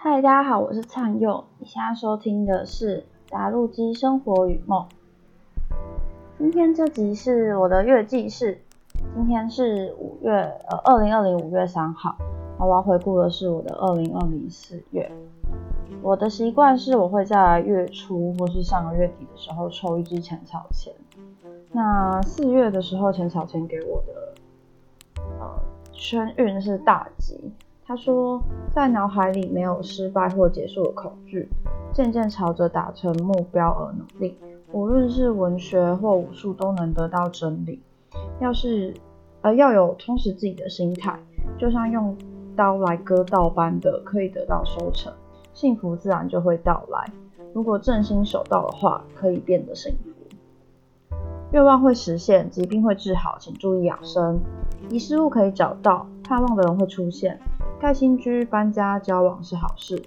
嗨，大家好，我是灿佑。你现在收听的是《打路机生活与梦》。今天这集是我的月记事。今天是五月，呃，二零二零五月三号。我要回顾的是我的二零二零四月。我的习惯是我会在月初或是上个月底的时候抽一支浅草签。那四月的时候，浅草签给我的呃圈运是大吉。他说，在脑海里没有失败或结束的恐惧，渐渐朝着达成目标而努力。无论是文学或武术，都能得到真理。要是呃要有充实自己的心态，就像用刀来割稻般的，可以得到收成，幸福自然就会到来。如果正心守道的话，可以变得幸福。愿望会实现，疾病会治好，请注意养生。遗失物可以找到，盼望的人会出现。盖新居、搬家、交往是好事。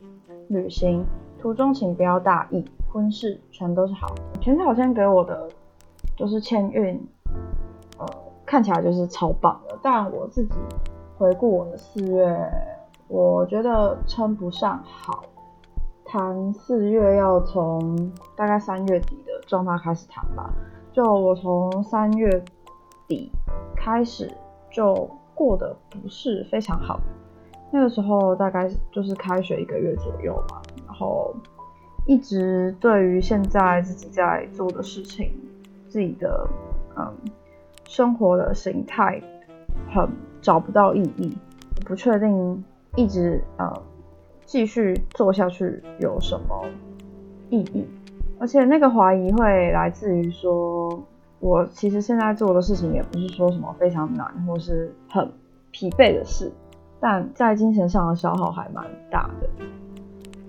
旅行途中请不要大意。婚事全都是好。全草先给我的就是签运，呃，看起来就是超棒的。但我自己回顾我的四月，我觉得称不上好。谈四月要从大概三月底的状态开始谈吧。就我从三月底开始就过得不是非常好。那个时候大概就是开学一个月左右嘛，然后一直对于现在自己在做的事情、自己的嗯生活的形态很找不到意义，不确定一直呃继续做下去有什么意义，而且那个怀疑会来自于说，我其实现在做的事情也不是说什么非常难或是很疲惫的事。但在精神上的消耗还蛮大的，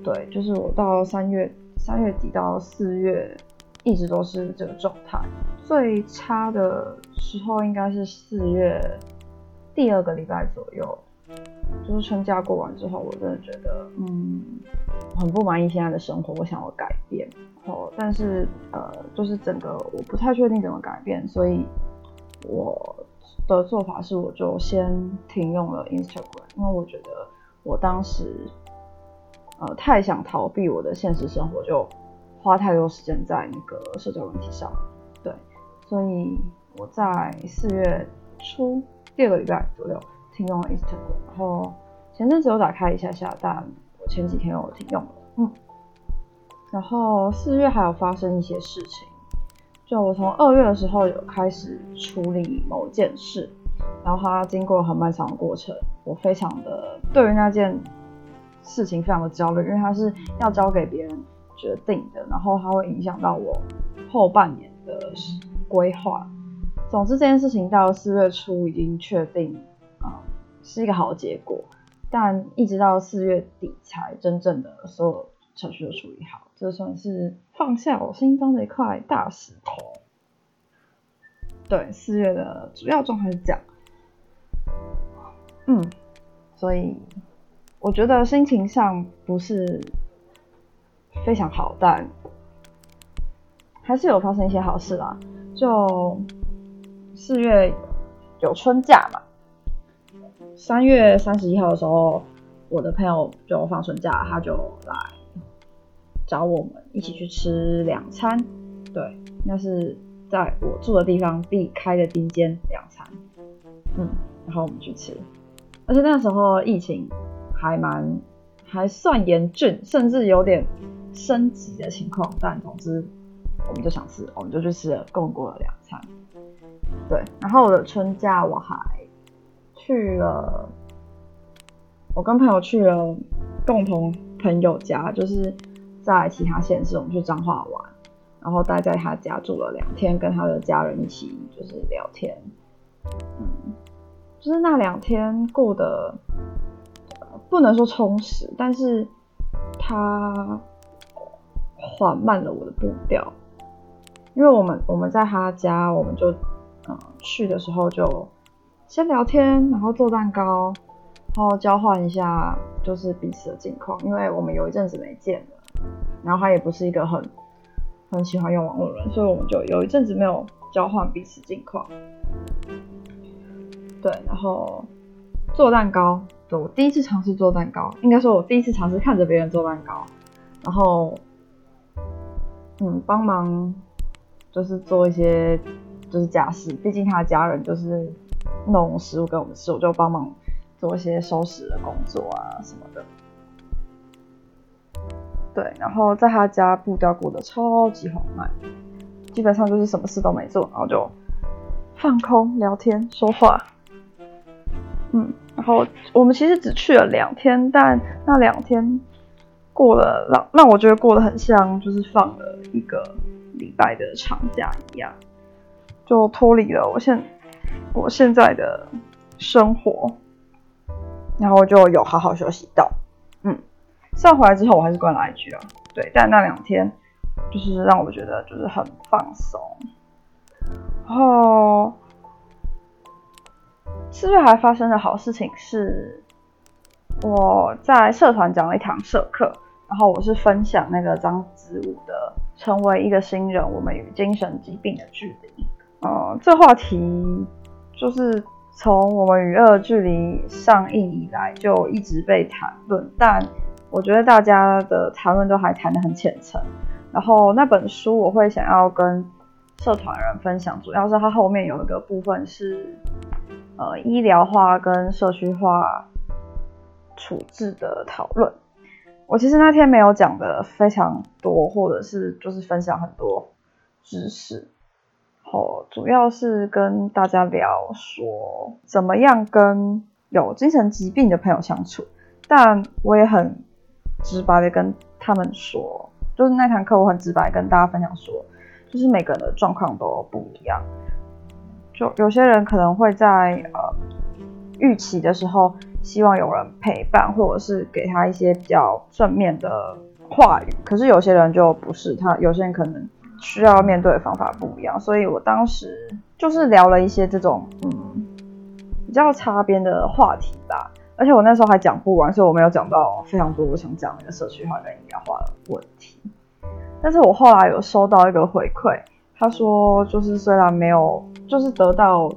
对，就是我到三月三月底到四月一直都是这个状态，最差的时候应该是四月第二个礼拜左右，就是春假过完之后，我真的觉得嗯很不满意现在的生活，我想要改变，哦，但是呃就是整个我不太确定怎么改变，所以我。的做法是，我就先停用了 Instagram，因为我觉得我当时呃太想逃避我的现实生活，就花太多时间在那个社交问题上，对，所以我在四月初第二个礼拜左右停用了 Instagram，然后前阵子有打开一下下，但我前几天有停用了，嗯，然后四月还有发生一些事情。就我从二月的时候有开始处理某件事，然后它经过很漫长的过程，我非常的对于那件事情非常的焦虑，因为它是要交给别人决定的，然后它会影响到我后半年的规划。总之这件事情到四月初已经确定啊是一个好结果，但一直到四月底才真正的所有程序都处理好。这算是放下我心中的一块大石头。对，四月的主要状态是这样。嗯，所以我觉得心情上不是非常好，但还是有发生一些好事啦。就四月有春假嘛，三月三十一号的时候，我的朋友就放春假，他就来。找我们一起去吃两餐，对，那是在我住的地方必开的第一间两餐，嗯，然后我们去吃，而且那时候疫情还蛮还算严峻，甚至有点升级的情况，但总之我们就想吃，我们就去吃了共过了两餐，对，然后我的春假我还去了，我跟朋友去了共同朋友家，就是。在其他县市，我们去彰化玩，然后待在他家住了两天，跟他的家人一起就是聊天，嗯，就是那两天过得不能说充实，但是他缓慢了我的步调，因为我们我们在他家，我们就嗯去的时候就先聊天，然后做蛋糕，然后交换一下就是彼此的近况，因为我们有一阵子没见了。然后他也不是一个很很喜欢用网络人，所以我们就有一阵子没有交换彼此近况。对，然后做蛋糕，对我第一次尝试做蛋糕，应该说我第一次尝试看着别人做蛋糕，然后嗯帮忙就是做一些就是家事，毕竟他的家人就是弄食物给我们吃，我就帮忙做一些收拾的工作啊什么的。对，然后在他家步调过得超级缓慢，基本上就是什么事都没做，然后就放空聊天说话。嗯，然后我们其实只去了两天，但那两天过了让让我觉得过得很像就是放了一个礼拜的长假一样，就脱离了我现我现在的生活，然后就有好好休息到。上回来之后我还是关了 IG 啊，对，但那两天就是让我觉得就是很放松，然后。四月还发生的好事情是，我在社团讲了一堂社课，然后我是分享那个张子武的《成为一个新人：我们与精神疾病的距离》。呃，这话题就是从我们与恶距离上映以来就一直被谈论，但我觉得大家的谈论都还谈得很浅层。然后那本书我会想要跟社团人分享，主要是它后面有一个部分是。呃，医疗化跟社区化处置的讨论，我其实那天没有讲的非常多，或者是就是分享很多知识，哦，主要是跟大家聊说怎么样跟有精神疾病的朋友相处，但我也很直白的跟他们说，就是那堂课我很直白跟大家分享说，就是每个人的状况都不一样。就有些人可能会在呃预期的时候，希望有人陪伴，或者是给他一些比较正面的话语。可是有些人就不是他，有些人可能需要面对的方法不一样。所以我当时就是聊了一些这种嗯比较擦边的话题吧。而且我那时候还讲不完，所以我没有讲到非常多我想讲那个社区化跟医疗化的问题。但是我后来有收到一个回馈。他说，就是虽然没有，就是得到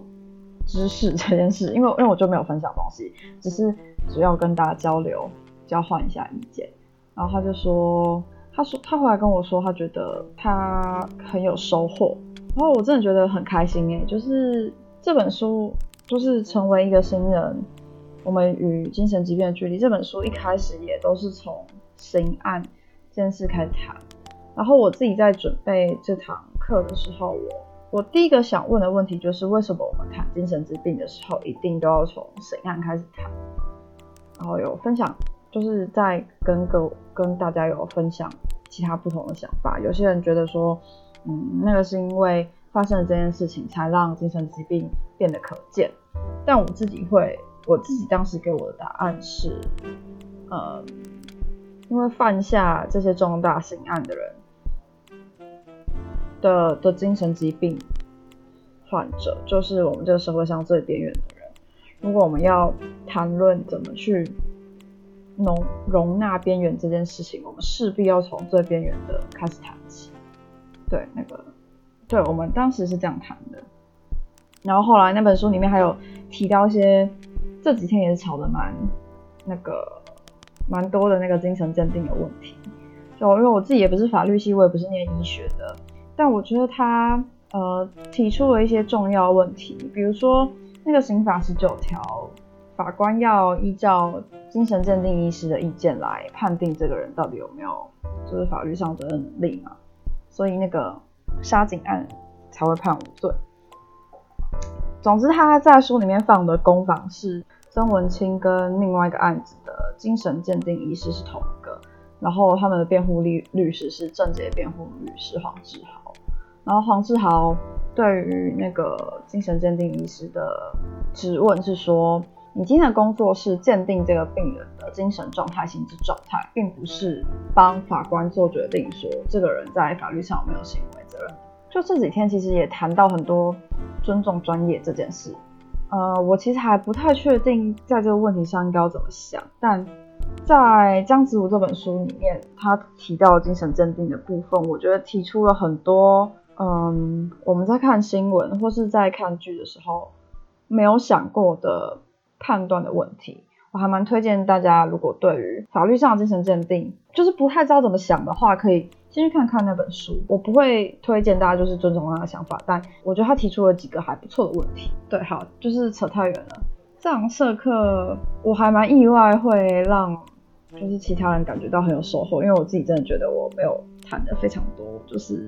知识这件事，因为因为我就没有分享东西，只是主要跟大家交流，交换一下意见。然后他就说，他说他后来跟我说，他觉得他很有收获。然后我真的觉得很开心诶，就是这本书就是成为一个新人，我们与精神疾病的距离这本书一开始也都是从刑案这件事开始谈。然后我自己在准备这堂。课的时候，我我第一个想问的问题就是，为什么我们谈精神疾病的时候，一定都要从审案开始谈？然后有分享，就是在跟各跟大家有分享其他不同的想法。有些人觉得说，嗯，那个是因为发生了这件事情，才让精神疾病变得可见。但我自己会，我自己当时给我的答案是，呃，因为犯下这些重大刑案的人。的的精神疾病患者，就是我们这个社会上最边缘的人。如果我们要谈论怎么去容容纳边缘这件事情，我们势必要从最边缘的开始谈起。对，那个，对我们当时是这样谈的。然后后来那本书里面还有提到一些，这几天也是吵得蛮那个蛮多的那个精神鉴定的问题。就因为我自己也不是法律系，我也不是念医学的。但我觉得他呃提出了一些重要问题，比如说那个刑法十九条，法官要依照精神鉴定医师的意见来判定这个人到底有没有就是法律上责任能力嘛，所以那个杀警案才会判无罪。总之他在书里面放的攻防是曾文清跟另外一个案子的精神鉴定医师是同一个，然后他们的辩护律律师是正杰辩护律师黄志豪。然后黄志豪对于那个精神鉴定医师的质问是说：“你今天的工作是鉴定这个病人的精神状态、心智状态，并不是帮法官做决定，说这个人在法律上有没有行为责任。”就这几天其实也谈到很多尊重专业这件事。呃，我其实还不太确定在这个问题上应该要怎么想，但在江子武这本书里面，他提到精神鉴定的部分，我觉得提出了很多。嗯，我们在看新闻或是在看剧的时候，没有想过的判断的问题，我还蛮推荐大家，如果对于法律上的精神鉴定就是不太知道怎么想的话，可以先去看看那本书。我不会推荐大家就是尊重他的想法，但我觉得他提出了几个还不错的问题。对，好，就是扯太远了。这堂社课我还蛮意外，会让就是其他人感觉到很有收获，因为我自己真的觉得我没有谈的非常多，就是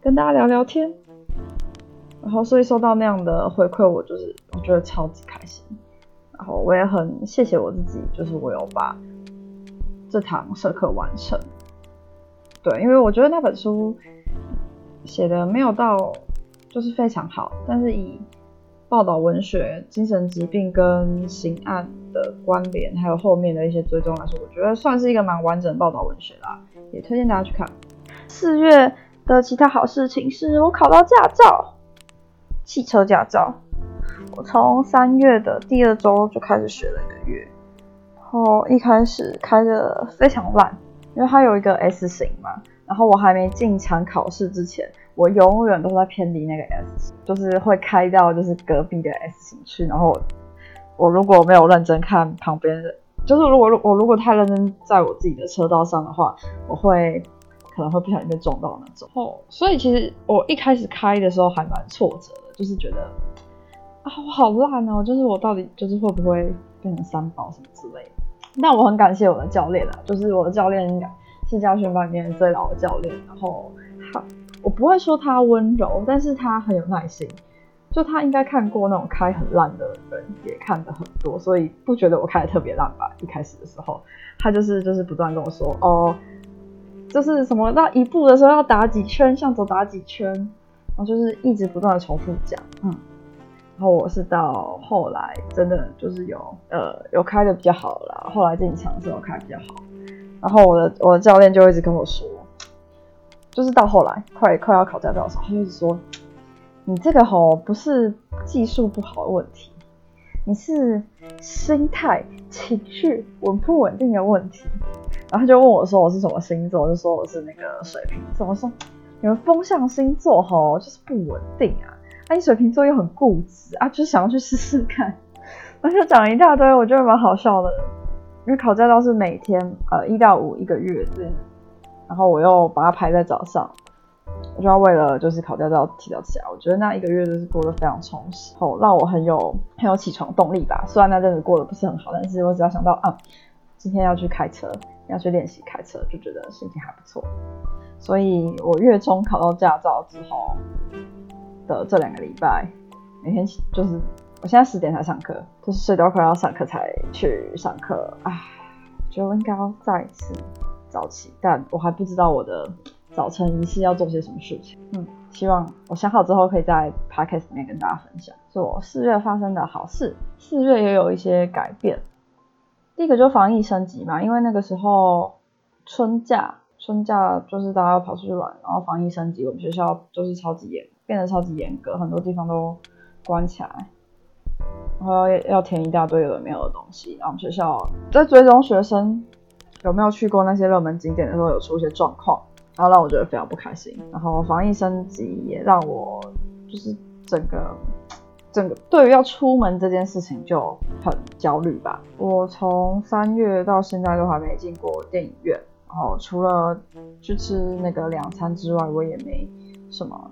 跟大家聊聊天。然后，所以收到那样的回馈，我就是我觉得超级开心。然后我也很谢谢我自己，就是我有把这堂社课完成。对，因为我觉得那本书写的没有到就是非常好，但是以报道文学、精神疾病跟刑案的关联，还有后面的一些追踪来说，我觉得算是一个蛮完整的报道文学啦。也推荐大家去看。四月的其他好事情是我考到驾照。汽车驾照，我从三月的第二周就开始学了一个月，然后一开始开的非常烂，因为它有一个 S 型嘛，然后我还没进场考试之前，我永远都在偏离那个 S，型就是会开到就是隔壁的 S 型去，然后我如果没有认真看旁边的，就是如果我如果太认真在我自己的车道上的话，我会。可能会不小心被撞到那种，哦，所以其实我一开始开的时候还蛮挫折的，就是觉得啊我好烂哦，就是我到底就是会不会变成三宝什么之类的。那我很感谢我的教练啊，就是我的教练应该是教训班里面最老的教练，然后他我不会说他温柔，但是他很有耐心，就他应该看过那种开很烂的人也看的很多，所以不觉得我开的特别烂吧。一开始的时候，他就是就是不断跟我说哦。就是什么到一步的时候要打几圈，向左打几圈，然后就是一直不断的重复讲，嗯，然后我是到后来真的就是有呃有开的比较好了，后来进场之后开比较好，然后我的我的教练就一直跟我说，就是到后来快快要考驾照的时候，他就一直说，你这个吼不是技术不好的问题，你是心态情绪稳不稳定的问题。然后他就问我说我是什么星座，我就说我是那个水瓶座。我说你们风象星座吼就是不稳定啊，啊你水瓶座又很固执啊，就是想要去试试看。然后就讲了一大堆，我觉得蛮好笑的。因为考驾照是每天呃一到五一个月，然后我又把它排在早上，我就要为了就是考驾照提早起来。我觉得那一个月就是过得非常充实，后让我很有很有起床动力吧。虽然那阵子过得不是很好，但是我只要想到啊今天要去开车。要去练习开车，就觉得心情还不错。所以我月中考到驾照之后的这两个礼拜，每天就是我现在十点才上课，就是睡到快要上课才去上课。唉，就应该要再次早起，但我还不知道我的早晨仪式要做些什么事情。嗯，希望我想好之后可以在 podcast 里面跟大家分享，是我四月发生的好事。四月也有一些改变。第一个就防疫升级嘛，因为那个时候春假，春假就是大家要跑出去玩，然后防疫升级，我们学校就是超级严，变得超级严格，很多地方都关起来，然后要要填一大堆有的没有的东西，然后我们学校在追踪学生有没有去过那些热门景点的时候有出一些状况，然后让我觉得非常不开心，然后防疫升级也让我就是整个。整个对于要出门这件事情就很焦虑吧。我从三月到现在都还没进过电影院，然后除了去吃那个两餐之外，我也没什么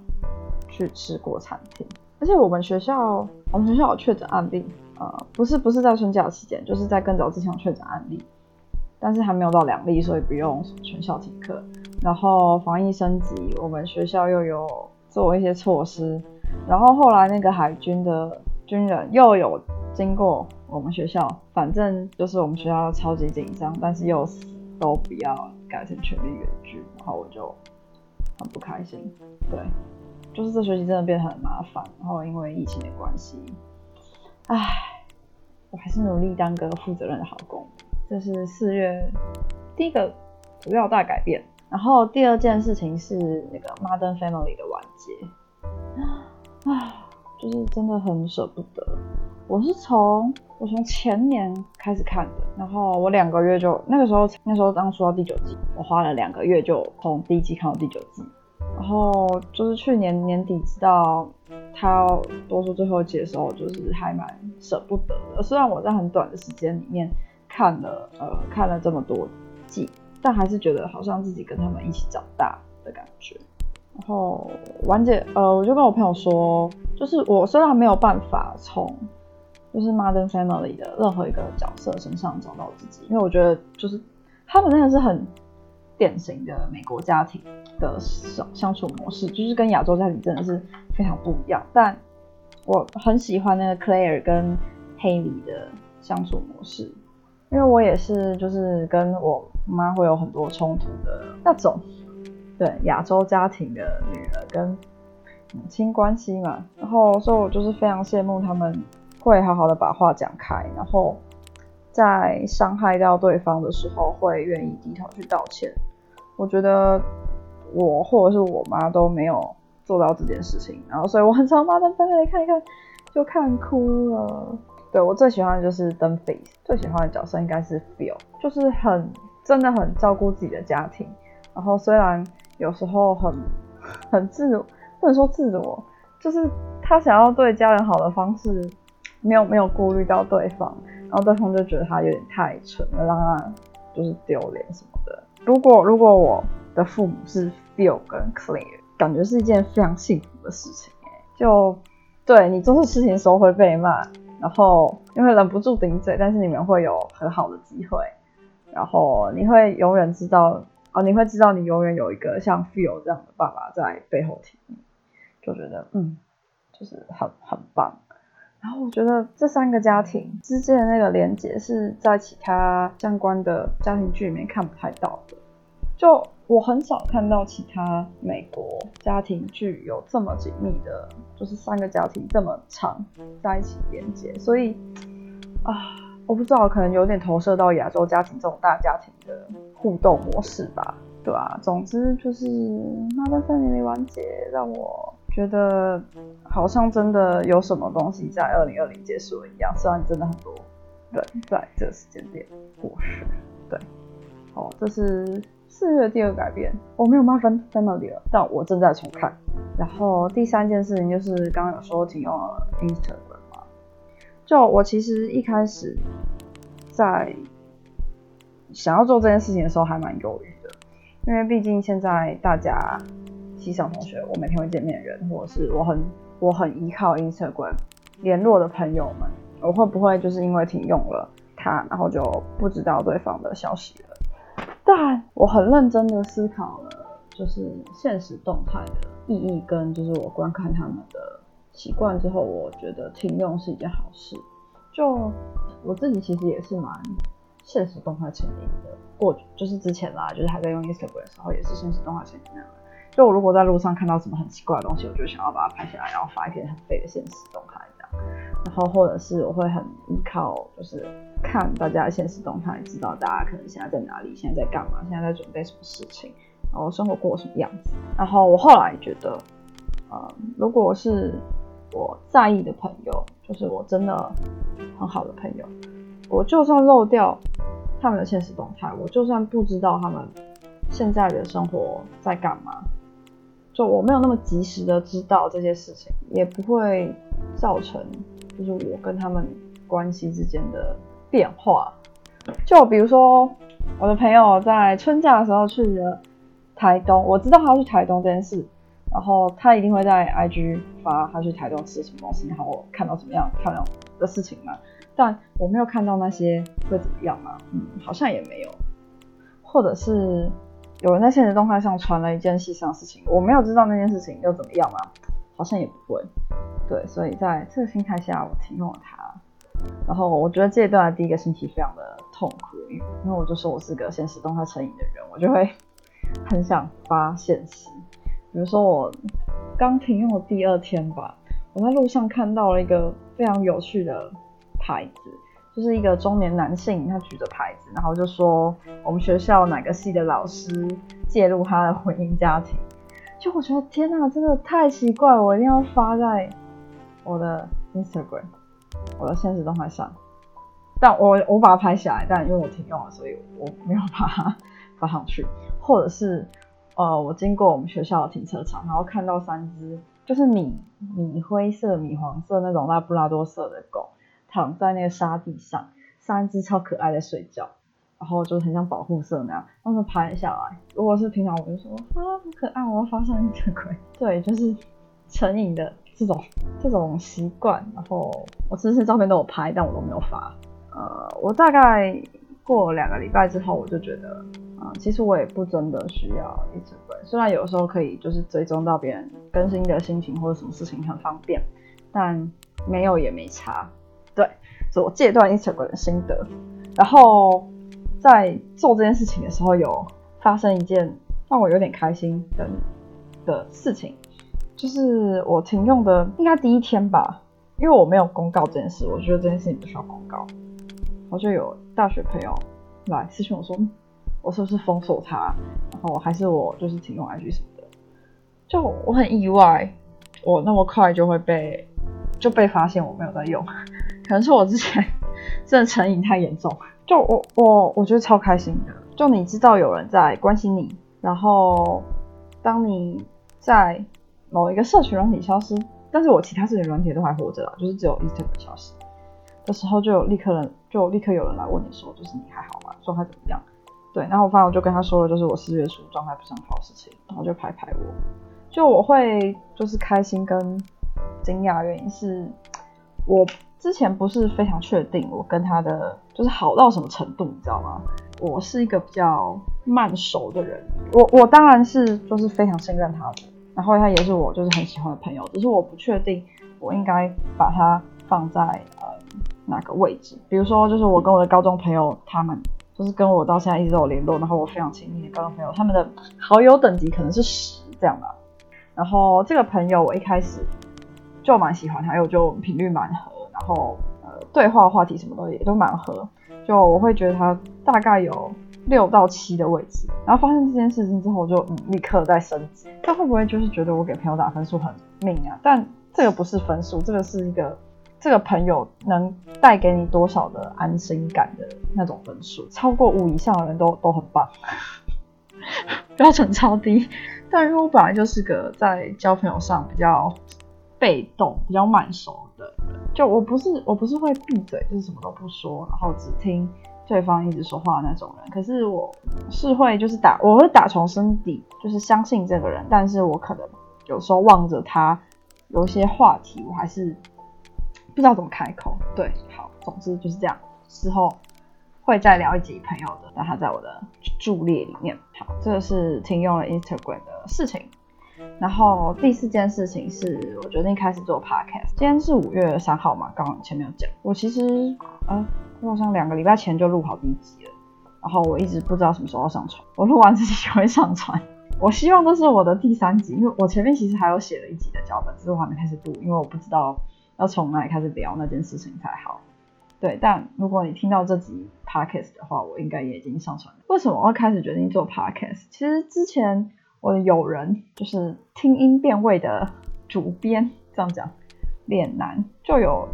去吃过餐厅。而且我们学校，我们学校有确诊案例，呃，不是不是在春假期间，就是在更早之前有确诊案例，但是还没有到两例，所以不用全校停课。然后防疫升级，我们学校又有做一些措施。然后后来那个海军的军人又有经过我们学校，反正就是我们学校超级紧张，但是又都不要改成全力远距，然后我就很不开心。对，就是这学期真的变得很麻烦，然后因为疫情的关系，唉，我还是努力当个负责任的好工。这是四月第一个主要大改变，然后第二件事情是那个 Modern Family 的完结。啊，就是真的很舍不得。我是从我从前年开始看的，然后我两个月就那个时候那时候刚出到第九季，我花了两个月就从第一季看到第九季，然后就是去年年底知道他要多出最后一季的时候，就是还蛮舍不得的。虽然我在很短的时间里面看了呃看了这么多季，但还是觉得好像自己跟他们一起长大的感觉。然后婉姐呃，我就跟我朋友说，就是我虽然没有办法从就是 Modern Family 的任何一个角色身上找到自己，因为我觉得就是他们真的是很典型的美国家庭的相相处模式，就是跟亚洲家庭真的是非常不一样。但我很喜欢那个 Claire 跟 Haley 的相处模式，因为我也是就是跟我妈会有很多冲突的那种。对亚洲家庭的女儿跟母亲关系嘛，然后所以我就是非常羡慕他们会好好的把话讲开，然后在伤害到对方的时候会愿意低头去道歉。我觉得我或者是我妈都没有做到这件事情，然后所以我很常把他分开来看一看，就看哭了。对我最喜欢的就是登 face，最喜欢的角色应该是 Phil，就是很真的很照顾自己的家庭，然后虽然。有时候很很自，不能说自我，就是他想要对家人好的方式，没有没有顾虑到对方，然后对方就觉得他有点太蠢了，让他就是丢脸什么的。如果如果我的父母是 feel 跟 clear，感觉是一件非常幸福的事情哎。就对你做错事情的时候会被骂，然后因为忍不住顶嘴，但是你们会有很好的机会，然后你会永远知道。哦，你会知道你永远有一个像 feel 这样的爸爸在背后挺你，就觉得嗯，就是很很棒。然后我觉得这三个家庭之间的那个连接是在其他相关的家庭剧里面看不太到的。就我很少看到其他美国家庭剧有这么紧密的，就是三个家庭这么长在一起连接。所以啊。我不知道，可能有点投射到亚洲家庭这种大家庭的互动模式吧，对吧？总之就是《妈妈三年没完结》，让我觉得好像真的有什么东西在二零二零结束了一样。虽然真的很多人在这时间点过世，对。好，这是四月第二改变，我没有《妈妈 Family》了，但我正在重看。然后第三件事情就是刚刚有说停用了 Instagram。就我其实一开始在想要做这件事情的时候还蛮犹豫的，因为毕竟现在大家机上同学，我每天会见面的人，或者是我很我很依靠 Instagram 联络的朋友们，我会不会就是因为停用了它，然后就不知道对方的消息了？但我很认真的思考了，就是现实动态的意义跟就是我观看他们的。习惯之后，我觉得停用是一件好事。就我自己其实也是蛮现实动态成瘾的，过就是之前啦，就是还在用 Instagram 的时候，也是现实动态成瘾那样。就我如果在路上看到什么很奇怪的东西，我就想要把它拍下来，然后发一篇很废的现实动态这样。然后或者是我会很依靠，就是看大家的现实动态，知道大家可能现在在哪里，现在在干嘛，现在在准备什么事情，然后生活过什么样子。然后我后来觉得，呃，如果是我在意的朋友，就是我真的很好的朋友。我就算漏掉他们的现实动态，我就算不知道他们现在的生活在干嘛，就我没有那么及时的知道这些事情，也不会造成就是我跟他们关系之间的变化。就比如说，我的朋友在春假的时候去了台东，我知道他去台东这件事。然后他一定会在 IG 发他去台东吃什么东西，然后我看到什么样漂亮的事情嘛。但我没有看到那些会怎么样嘛，嗯，好像也没有。或者是有人在现实动态上传了一件细上的事情，我没有知道那件事情又怎么样嘛，好像也不会。对，所以在这个心态下，我停用了它。然后我觉得这一段的第一个星期非常的痛苦，因为我就说我是个现实动态成瘾的人，我就会很想发现实。比如说我刚停用的第二天吧，我在路上看到了一个非常有趣的牌子，就是一个中年男性，他举着牌子，然后就说我们学校哪个系的老师介入他的婚姻家庭，就我觉得天哪，真的太奇怪，我一定要发在我的 Instagram，我的现实动态上，但我我把它拍下来，但因为我停用了，所以我没有把它 发上去，或者是。呃，我经过我们学校的停车场，然后看到三只就是米米灰色、米黄色那种拉布拉多色的狗，躺在那个沙地上，三只超可爱的睡觉，然后就很像保护色那样，他们拍下来。如果是平常，我就说啊好可爱，我要发上一条鬼。对，就是成瘾的这种这种习惯。然后我这些照片都有拍，但我都没有发。呃，我大概过两个礼拜之后，我就觉得。啊，其实我也不真的需要一直关，虽然有时候可以就是追踪到别人更新的心情或者什么事情很方便，但没有也没差。对，是我戒断 Instagram 的心得。然后在做这件事情的时候，有发生一件让我有点开心的的事情，就是我停用的应该第一天吧，因为我没有公告这件事，我觉得这件事情不需要公告。我就有大学朋友来私信我说。我是不是封锁他？然后还是我就是停用 IG 什么的？就我很意外，我那么快就会被就被发现我没有在用，可能是我之前 真的成瘾太严重。就我我我觉得超开心的，就你知道有人在关心你，然后当你在某一个社群软体消失，但是我其他社群软体都还活着啦，就是只有 Instagram 消失的时候，就有立刻人就立刻有人来问你说，就是你还好吗？状态怎么样？对，然后我发现我就跟他说了，就是我四月初状态不是很好的事情，然后就拍拍我，就我会就是开心跟惊讶，原因是我之前不是非常确定我跟他的就是好到什么程度，你知道吗？我是一个比较慢熟的人，我我当然是就是非常信任他的，然后他也是我就是很喜欢的朋友，只是我不确定我应该把他放在呃哪个位置，比如说就是我跟我的高中朋友他们。就是跟我到现在一直都有联络，然后我非常亲密的高中朋友，他们的好友等级可能是十这样吧。然后这个朋友我一开始就蛮喜欢他，因为我就频率蛮合，后呃对话话题什么的也都蛮合，就我会觉得他大概有六到七的位置。然后发生这件事情之后，就立刻在升级。他会不会就是觉得我给朋友打分数很命啊？但这个不是分数，这个是一个。这个朋友能带给你多少的安心感的那种分数，超过五以上的人都都很棒，标准超低。但因为我本来就是个在交朋友上比较被动、比较慢熟，就我不是我不是会闭嘴，就是什么都不说，然后只听对方一直说话的那种人。可是我是会就是打，我会打从心底就是相信这个人，但是我可能有时候望着他有一些话题，我还是。不知道怎么开口，对，好，总之就是这样。之后会再聊一集朋友的，让他在我的助列里面。好，这个是停用了 Instagram 的事情。然后第四件事情是我决定开始做 Podcast。今天是五月三号嘛，刚刚前面有讲。我其实啊，我好像两个礼拜前就录好第一集了，然后我一直不知道什么时候要上传。我录完自己就会上传。我希望这是我的第三集，因为我前面其实还有写了一集的脚本，只是我还没开始录，因为我不知道。要从哪里开始聊那件事情才好？对，但如果你听到这集 podcast 的话，我应该也已经上传了。为什么我会开始决定做 podcast？其实之前我的友人就是听音辨位的主编，这样讲，脸男就有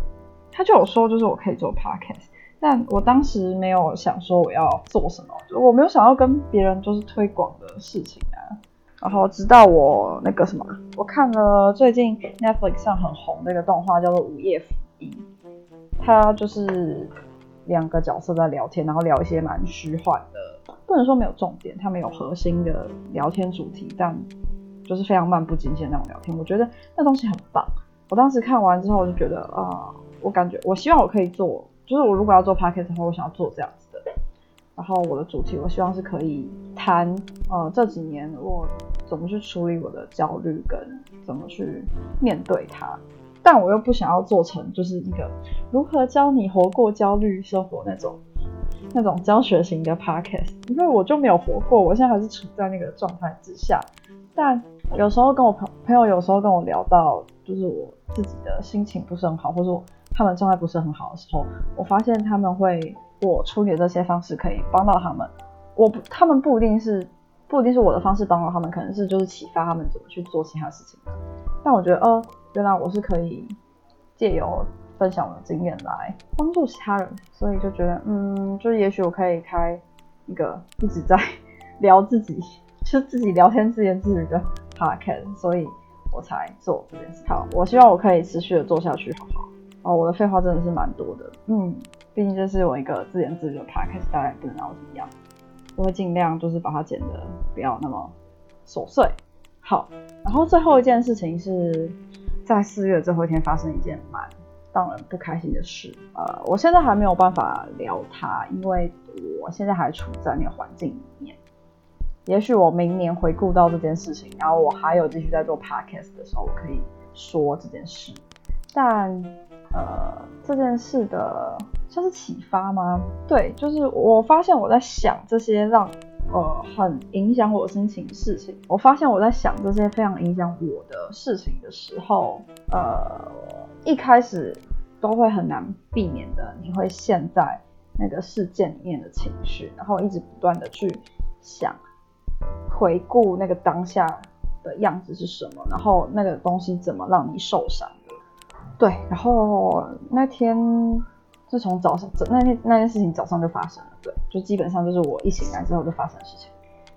他就有说，就是我可以做 podcast，但我当时没有想说我要做什么，我没有想要跟别人就是推广的事情啊。然后直到我那个什么，我看了最近 Netflix 上很红的一个动画，叫做《午夜福音》，它就是两个角色在聊天，然后聊一些蛮虚幻的，不能说没有重点，它没有核心的聊天主题，但就是非常漫不经心那种聊天，我觉得那东西很棒。我当时看完之后，我就觉得啊，我感觉我希望我可以做，就是我如果要做 podcast 的话，我想要做这样子的。然后我的主题，我希望是可以谈，呃，这几年我怎么去处理我的焦虑，跟怎么去面对它。但我又不想要做成就是一个如何教你活过焦虑生活那种那种教学型的 podcast，因为我就没有活过，我现在还是处在那个状态之下。但有时候跟我朋朋友有时候跟我聊到，就是我自己的心情不是很好，或者他们状态不是很好的时候，我发现他们会。我处理这些方式可以帮到他们，我不，他们不一定是，不一定是我的方式帮到他们，可能是就是启发他们怎么去做其他事情。但我觉得，呃，原来我是可以借由分享我的经验来帮助其他人，所以就觉得，嗯，就也许我可以开一个一直在 聊自己，就自己聊天自言自语的 podcast，所以我才做这件事。好，我希望我可以持续的做下去，好不好？哦，我的废话真的是蛮多的，嗯，毕竟这是我一个自言自语的 podcast，大概不能让我怎么样，我会尽量就是把它剪的不要那么琐碎。好，然后最后一件事情是在四月最后一天发生一件蛮让人不开心的事，呃，我现在还没有办法聊它，因为我现在还处在那个环境里面。也许我明年回顾到这件事情，然后我还有继续在做 podcast 的时候，我可以说这件事。但呃，这件事的算是启发吗？对，就是我发现我在想这些让呃很影响我心情的事情。我发现我在想这些非常影响我的事情的时候，呃，一开始都会很难避免的，你会陷在那个事件里面的情绪，然后一直不断的去想。回顾那个当下的样子是什么，然后那个东西怎么让你受伤的？对，然后那天自从早上，那天那件事情早上就发生了，对，就基本上就是我一醒来之后就发生的事情，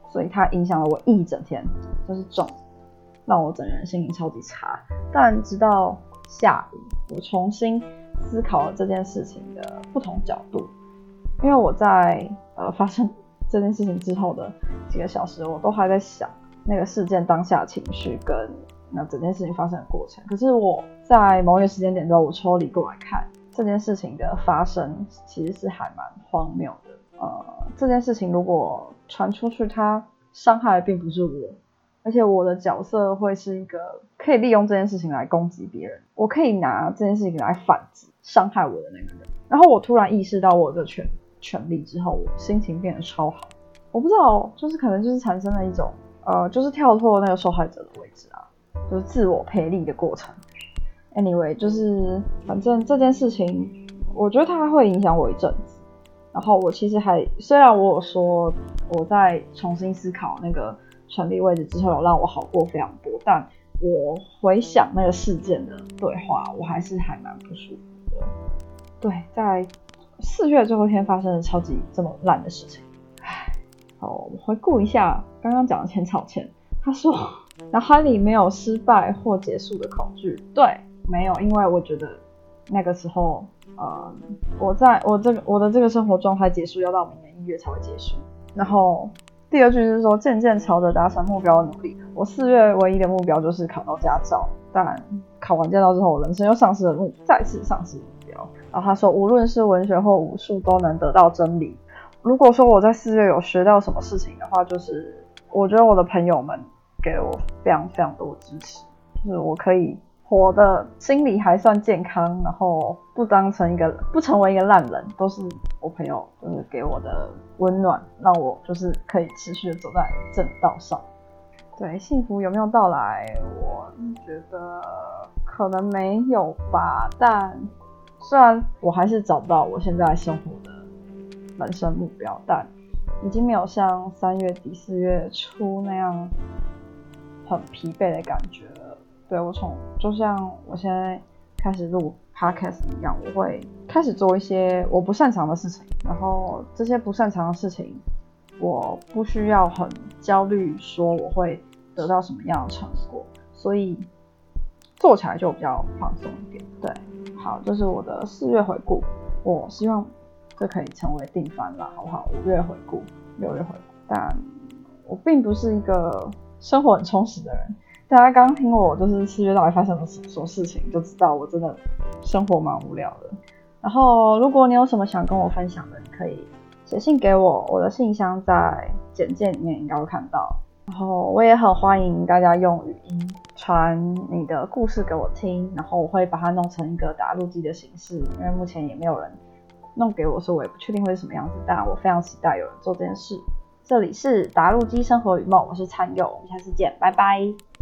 所以它影响了我一整天，就是重，让我整人心情超级差。但直到下午，我重新思考了这件事情的不同角度，因为我在呃发生。这件事情之后的几个小时，我都还在想那个事件当下情绪跟那整件事情发生的过程。可是我在某一个时间点之后，我抽离过来看这件事情的发生，其实是还蛮荒谬的。呃，这件事情如果传出去，它伤害的并不是我，而且我的角色会是一个可以利用这件事情来攻击别人，我可以拿这件事情来反击伤害我的那个人。然后我突然意识到我的权。权利之后，我心情变得超好。我不知道，就是可能就是产生了一种，呃，就是跳脱那个受害者的位置啊，就是自我赔利的过程。Anyway，就是反正这件事情，我觉得它会影响我一阵子。然后我其实还，虽然我有说我在重新思考那个权利位置之后，有让我好过非常多，但我回想那个事件的对话，我还是还蛮不舒服的。对，在。四月最后一天发生的超级这么烂的事情，唉，好，我们回顾一下刚刚讲的前草前，他说脑海里没有失败或结束的恐惧，对，没有，因为我觉得那个时候，呃，我在我这个我的这个生活状态结束要到明年一月才会结束。然后第二句是说渐渐朝着达成目标的努力，我四月唯一的目标就是考到驾照，但考完驾照之后，我人生又丧失了目，再次丧失目标。然后他说，无论是文学或武术，都能得到真理。如果说我在四月有学到什么事情的话，就是我觉得我的朋友们给我非常非常多支持，就是我可以活的心理还算健康，然后不当成一个不成为一个烂人，都是我朋友就是给我的温暖，让我就是可以持续的走在正道上。对，幸福有没有到来？我觉得可能没有吧，但。虽然我还是找不到我现在生活的人生目标，但已经没有像三月底四月初那样很疲惫的感觉。对我从就像我现在开始录 podcast 一样，我会开始做一些我不擅长的事情，然后这些不擅长的事情，我不需要很焦虑说我会得到什么样的成果，所以做起来就比较放松一点。对。好，这是我的四月回顾，我希望这可以成为定番了，好不好？五月回顾，六月回顾，但我并不是一个生活很充实的人。大家刚刚听我就是四月到底发生了什么事情，就知道我真的生活蛮无聊的。然后，如果你有什么想跟我分享的，你可以写信给我，我的信箱在简介里面应该会看到。然后，我也很欢迎大家用语音。传你的故事给我听，然后我会把它弄成一个打录机的形式，因为目前也没有人弄给我，所以我也不确定会是什么样子。但我非常期待有人做这件事。这里是打录机生活与梦，我是灿佑，我们下次见，拜拜。